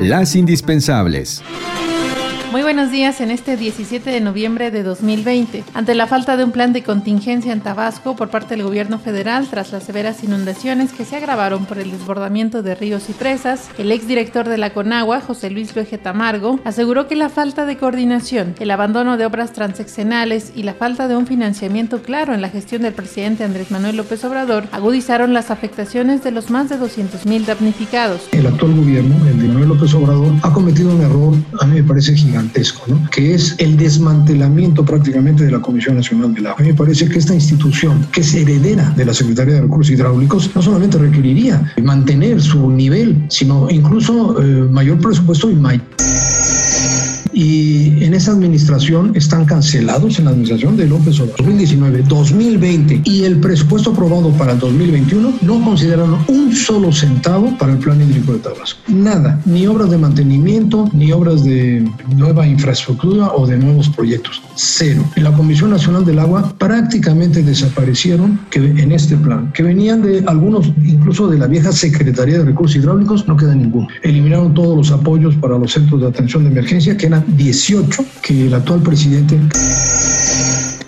Las indispensables. Muy buenos días en este 17 de noviembre de 2020. Ante la falta de un plan de contingencia en Tabasco por parte del gobierno federal tras las severas inundaciones que se agravaron por el desbordamiento de ríos y presas, el exdirector de la Conagua, José Luis Vegetamargo, aseguró que la falta de coordinación, el abandono de obras transeccionales y la falta de un financiamiento claro en la gestión del presidente Andrés Manuel López Obrador agudizaron las afectaciones de los más de 200.000 damnificados. El actual gobierno, el de Manuel López Obrador, ha cometido un error, a mí me parece gigante que es el desmantelamiento prácticamente de la Comisión Nacional del Agua. A me parece que esta institución, que es heredera de la Secretaría de Recursos Hidráulicos, no solamente requeriría mantener su nivel, sino incluso eh, mayor presupuesto y mayor y en esa administración están cancelados en la administración de López Obrador 2019, 2020 y el presupuesto aprobado para el 2021 no consideraron un solo centavo para el plan hídrico de Tabasco. Nada, ni obras de mantenimiento, ni obras de nueva infraestructura o de nuevos proyectos. Cero. En la Comisión Nacional del Agua prácticamente desaparecieron que en este plan, que venían de algunos, incluso de la vieja Secretaría de Recursos Hidráulicos, no queda ninguno. Eliminaron todos los apoyos para los centros de atención de emergencia, que eran 18 que el actual presidente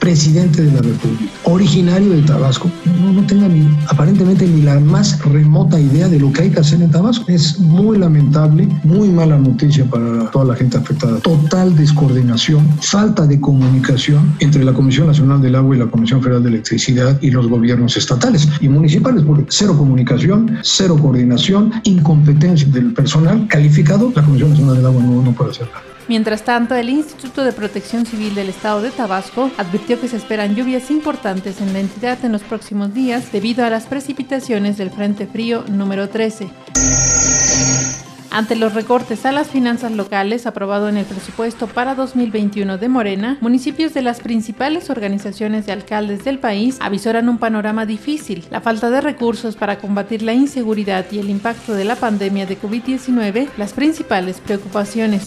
presidente de la República, originario de Tabasco, no, no tenga ni, aparentemente ni la más remota idea de lo que hay que hacer en Tabasco. Es muy lamentable, muy mala noticia para toda la gente afectada. Total descoordinación, falta de comunicación entre la Comisión Nacional del Agua y la Comisión Federal de Electricidad y los gobiernos estatales y municipales, porque cero comunicación, cero coordinación, incompetencia del personal calificado, la Comisión Nacional del Agua no, no puede hacer nada. Mientras tanto, el Instituto de Protección Civil del Estado de Tabasco advirtió que se esperan lluvias importantes en la entidad en los próximos días debido a las precipitaciones del Frente Frío número 13. Ante los recortes a las finanzas locales aprobado en el presupuesto para 2021 de Morena, municipios de las principales organizaciones de alcaldes del país avisoran un panorama difícil, la falta de recursos para combatir la inseguridad y el impacto de la pandemia de COVID-19, las principales preocupaciones.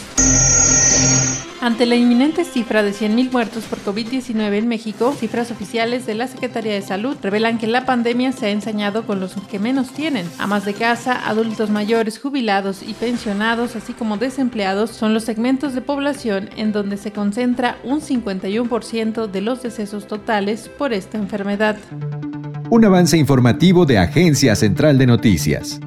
Ante la inminente cifra de 100.000 muertos por COVID-19 en México, cifras oficiales de la Secretaría de Salud revelan que la pandemia se ha ensañado con los que menos tienen. Amas de casa, adultos mayores, jubilados y pensionados, así como desempleados, son los segmentos de población en donde se concentra un 51% de los decesos totales por esta enfermedad. Un avance informativo de Agencia Central de Noticias.